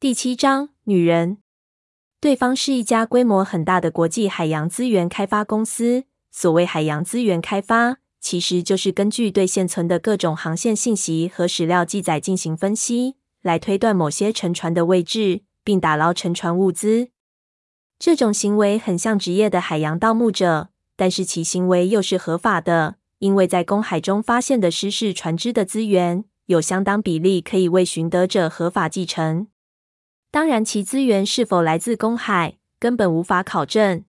第七章，女人。对方是一家规模很大的国际海洋资源开发公司。所谓海洋资源开发，其实就是根据对现存的各种航线信息和史料记载进行分析，来推断某些沉船的位置，并打捞沉船物资。这种行为很像职业的海洋盗墓者，但是其行为又是合法的，因为在公海中发现的失事船只的资源，有相当比例可以为寻得者合法继承。当然，其资源是否来自公海，根本无法考证。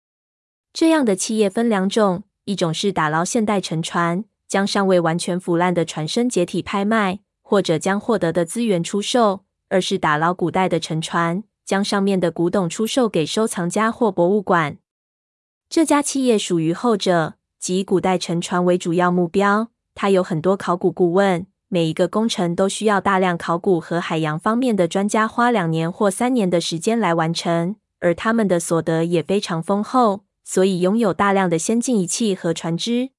这样的企业分两种：一种是打捞现代沉船，将尚未完全腐烂的船身解体拍卖，或者将获得的资源出售；二是打捞古代的沉船，将上面的古董出售给收藏家或博物馆。这家企业属于后者，即古代沉船为主要目标。它有很多考古顾问。每一个工程都需要大量考古和海洋方面的专家花两年或三年的时间来完成，而他们的所得也非常丰厚，所以拥有大量的先进仪器和船只。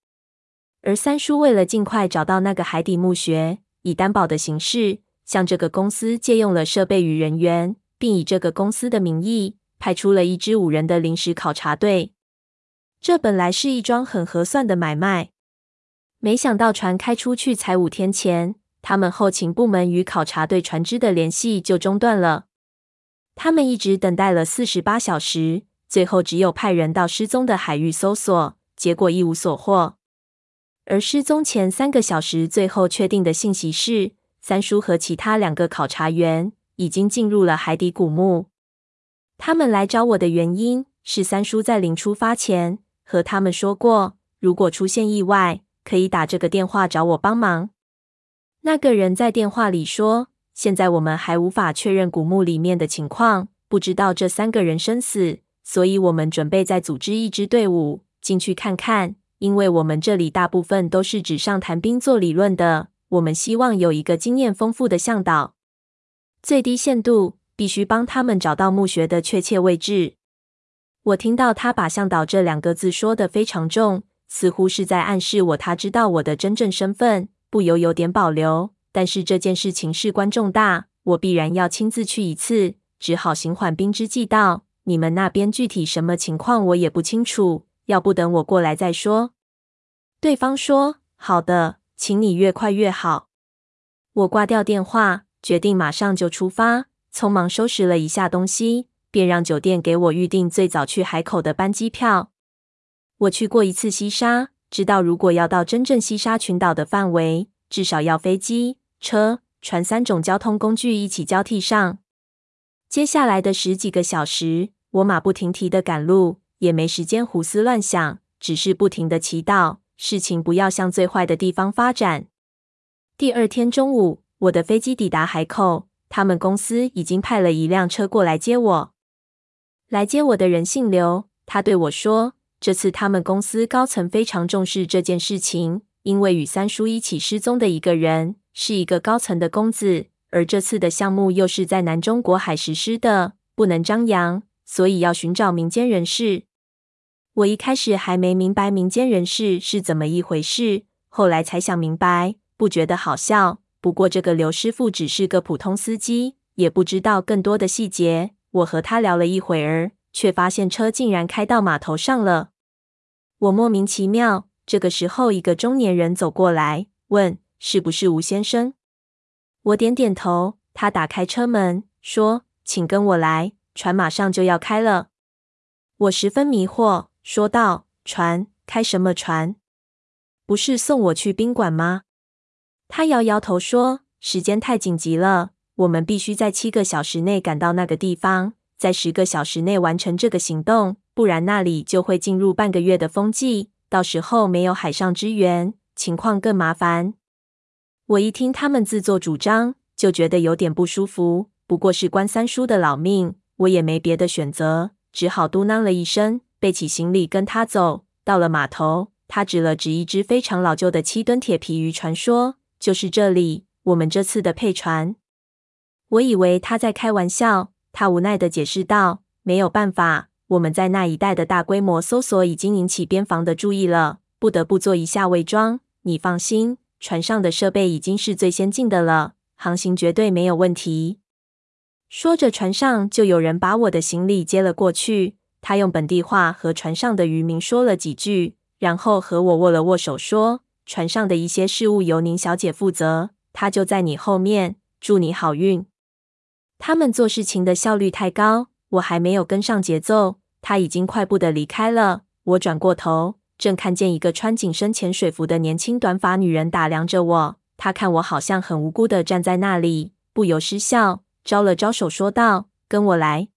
而三叔为了尽快找到那个海底墓穴，以担保的形式向这个公司借用了设备与人员，并以这个公司的名义派出了一支五人的临时考察队。这本来是一桩很合算的买卖。没想到船开出去才五天前，他们后勤部门与考察队船只的联系就中断了。他们一直等待了四十八小时，最后只有派人到失踪的海域搜索，结果一无所获。而失踪前三个小时，最后确定的信息是，三叔和其他两个考察员已经进入了海底古墓。他们来找我的原因是，三叔在临出发前和他们说过，如果出现意外，可以打这个电话找我帮忙。那个人在电话里说：“现在我们还无法确认古墓里面的情况，不知道这三个人生死，所以我们准备再组织一支队伍进去看看。因为我们这里大部分都是纸上谈兵做理论的，我们希望有一个经验丰富的向导，最低限度必须帮他们找到墓穴的确切位置。”我听到他把“向导”这两个字说得非常重。似乎是在暗示我，他知道我的真正身份，不由有点保留。但是这件事情事关重大，我必然要亲自去一次，只好行缓兵之计道：“你们那边具体什么情况，我也不清楚，要不等我过来再说。”对方说：“好的，请你越快越好。”我挂掉电话，决定马上就出发，匆忙收拾了一下东西，便让酒店给我预订最早去海口的班机票。我去过一次西沙，知道如果要到真正西沙群岛的范围，至少要飞机、车、船三种交通工具一起交替上。接下来的十几个小时，我马不停蹄的赶路，也没时间胡思乱想，只是不停的祈祷，事情不要向最坏的地方发展。第二天中午，我的飞机抵达海口，他们公司已经派了一辆车过来接我。来接我的人姓刘，他对我说。这次他们公司高层非常重视这件事情，因为与三叔一起失踪的一个人是一个高层的公子，而这次的项目又是在南中国海实施的，不能张扬，所以要寻找民间人士。我一开始还没明白民间人士是怎么一回事，后来才想明白，不觉得好笑。不过这个刘师傅只是个普通司机，也不知道更多的细节。我和他聊了一会儿。却发现车竟然开到码头上了，我莫名其妙。这个时候，一个中年人走过来，问：“是不是吴先生？”我点点头。他打开车门，说：“请跟我来，船马上就要开了。”我十分迷惑，说道：“船？开什么船？不是送我去宾馆吗？”他摇摇头说：“时间太紧急了，我们必须在七个小时内赶到那个地方。”在十个小时内完成这个行动，不然那里就会进入半个月的风季，到时候没有海上支援，情况更麻烦。我一听他们自作主张，就觉得有点不舒服。不过是关三叔的老命，我也没别的选择，只好嘟囔了一声，背起行李跟他走。到了码头，他指了指一只非常老旧的七吨铁皮渔船，说：“就是这里，我们这次的配船。”我以为他在开玩笑。他无奈地解释道：“没有办法，我们在那一带的大规模搜索已经引起边防的注意了，不得不做一下伪装。你放心，船上的设备已经是最先进的了，航行绝对没有问题。”说着，船上就有人把我的行李接了过去。他用本地话和船上的渔民说了几句，然后和我握了握手，说：“船上的一些事务由宁小姐负责，她就在你后面，祝你好运。”他们做事情的效率太高，我还没有跟上节奏，他已经快步的离开了。我转过头，正看见一个穿紧身潜水服的年轻短发女人打量着我。她看我好像很无辜的站在那里，不由失笑，招了招手说道：“跟我来。”